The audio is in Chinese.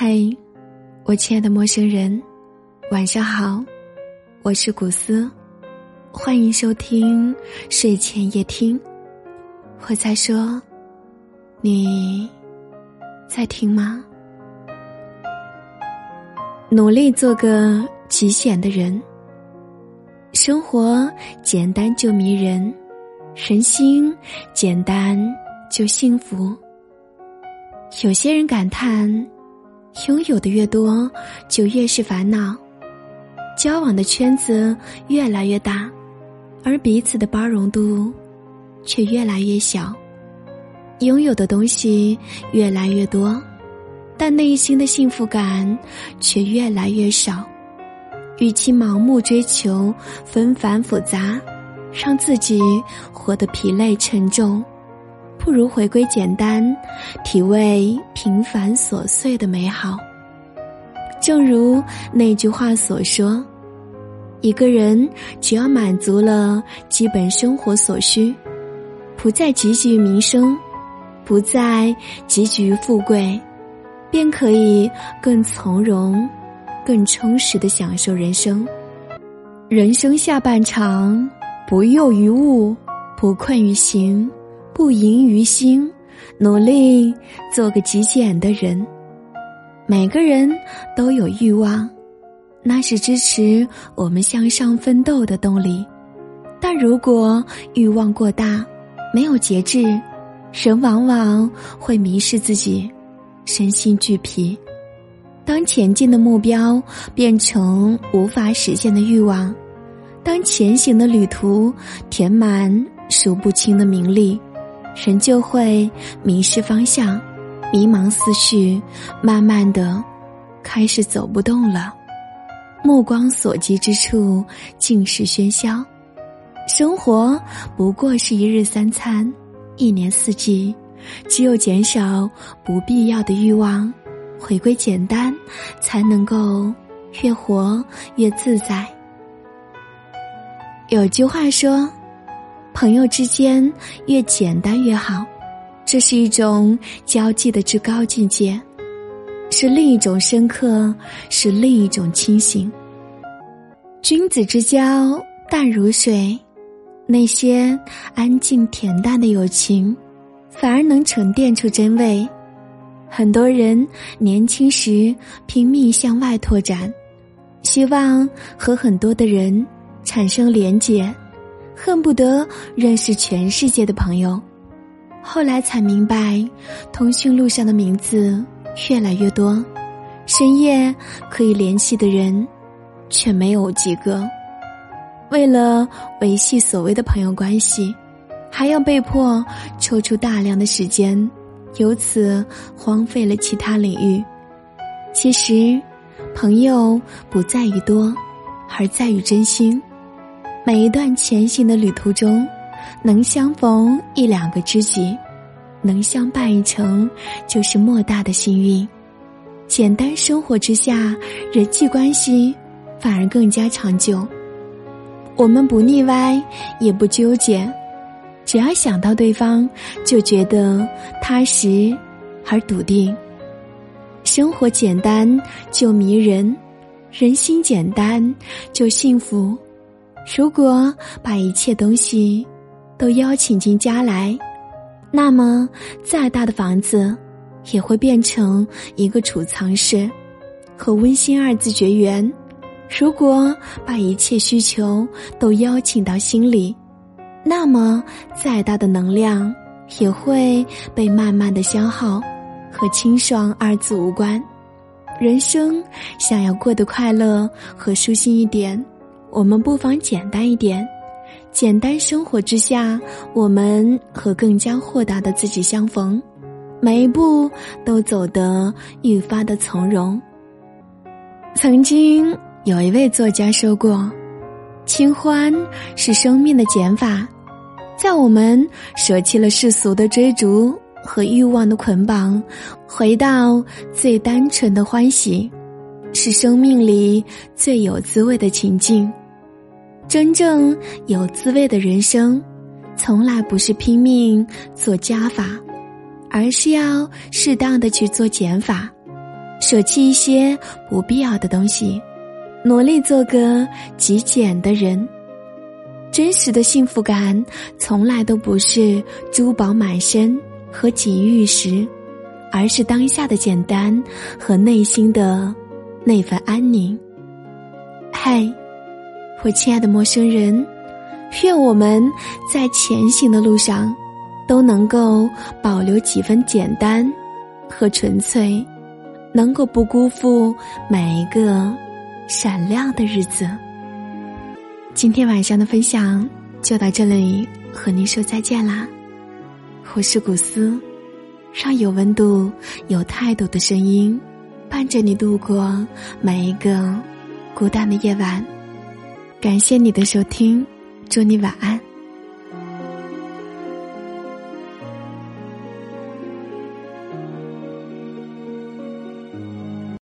嘿，我亲爱的陌生人，晚上好，我是古斯，欢迎收听睡前夜听。我在说，你在听吗？努力做个极简的人，生活简单就迷人，人心简单就幸福。有些人感叹，拥有的越多，就越是烦恼；交往的圈子越来越大，而彼此的包容度却越来越小。拥有的东西越来越多，但内心的幸福感却越来越少。与其盲目追求纷繁复杂，让自己活得疲累沉重。不如回归简单，体味平凡琐碎的美好。正如那句话所说：“一个人只要满足了基本生活所需，不再汲汲于名声，不再汲汲于富贵，便可以更从容、更充实的享受人生。人生下半场，不囿于物，不困于行。”不盈于心，努力做个极简的人。每个人都有欲望，那是支持我们向上奋斗的动力。但如果欲望过大，没有节制，人往往会迷失自己，身心俱疲。当前进的目标变成无法实现的欲望，当前行的旅途填满数不清的名利。人就会迷失方向，迷茫思绪，慢慢的开始走不动了。目光所及之处尽是喧嚣，生活不过是一日三餐，一年四季。只有减少不必要的欲望，回归简单，才能够越活越自在。有句话说。朋友之间越简单越好，这是一种交际的至高境界，是另一种深刻，是另一种清醒。君子之交淡如水，那些安静恬淡的友情，反而能沉淀出真味。很多人年轻时拼命向外拓展，希望和很多的人产生连结。恨不得认识全世界的朋友，后来才明白，通讯录上的名字越来越多，深夜可以联系的人却没有几个。为了维系所谓的朋友关系，还要被迫抽出大量的时间，由此荒废了其他领域。其实，朋友不在于多，而在于真心。每一段前行的旅途中，能相逢一两个知己，能相伴一程，就是莫大的幸运。简单生活之下，人际关系反而更加长久。我们不腻歪，也不纠结，只要想到对方，就觉得踏实而笃定。生活简单就迷人，人心简单就幸福。如果把一切东西都邀请进家来，那么再大的房子也会变成一个储藏室，和温馨二字绝缘。如果把一切需求都邀请到心里，那么再大的能量也会被慢慢的消耗，和清爽二字无关。人生想要过得快乐和舒心一点。我们不妨简单一点，简单生活之下，我们和更加豁达的自己相逢，每一步都走得愈发的从容。曾经有一位作家说过：“清欢是生命的减法，在我们舍弃了世俗的追逐和欲望的捆绑，回到最单纯的欢喜。”是生命里最有滋味的情境。真正有滋味的人生，从来不是拼命做加法，而是要适当的去做减法。舍弃一些不必要的东西，努力做个极简的人。真实的幸福感，从来都不是珠宝满身和锦玉石，而是当下的简单和内心的那份安宁。嗨，我亲爱的陌生人，愿我们在前行的路上，都能够保留几分简单和纯粹，能够不辜负每一个闪亮的日子。今天晚上的分享就到这里，和您说再见啦！我是古斯，让有温度、有态度的声音伴着你度过每一个孤单的夜晚。感谢你的收听，祝你晚安。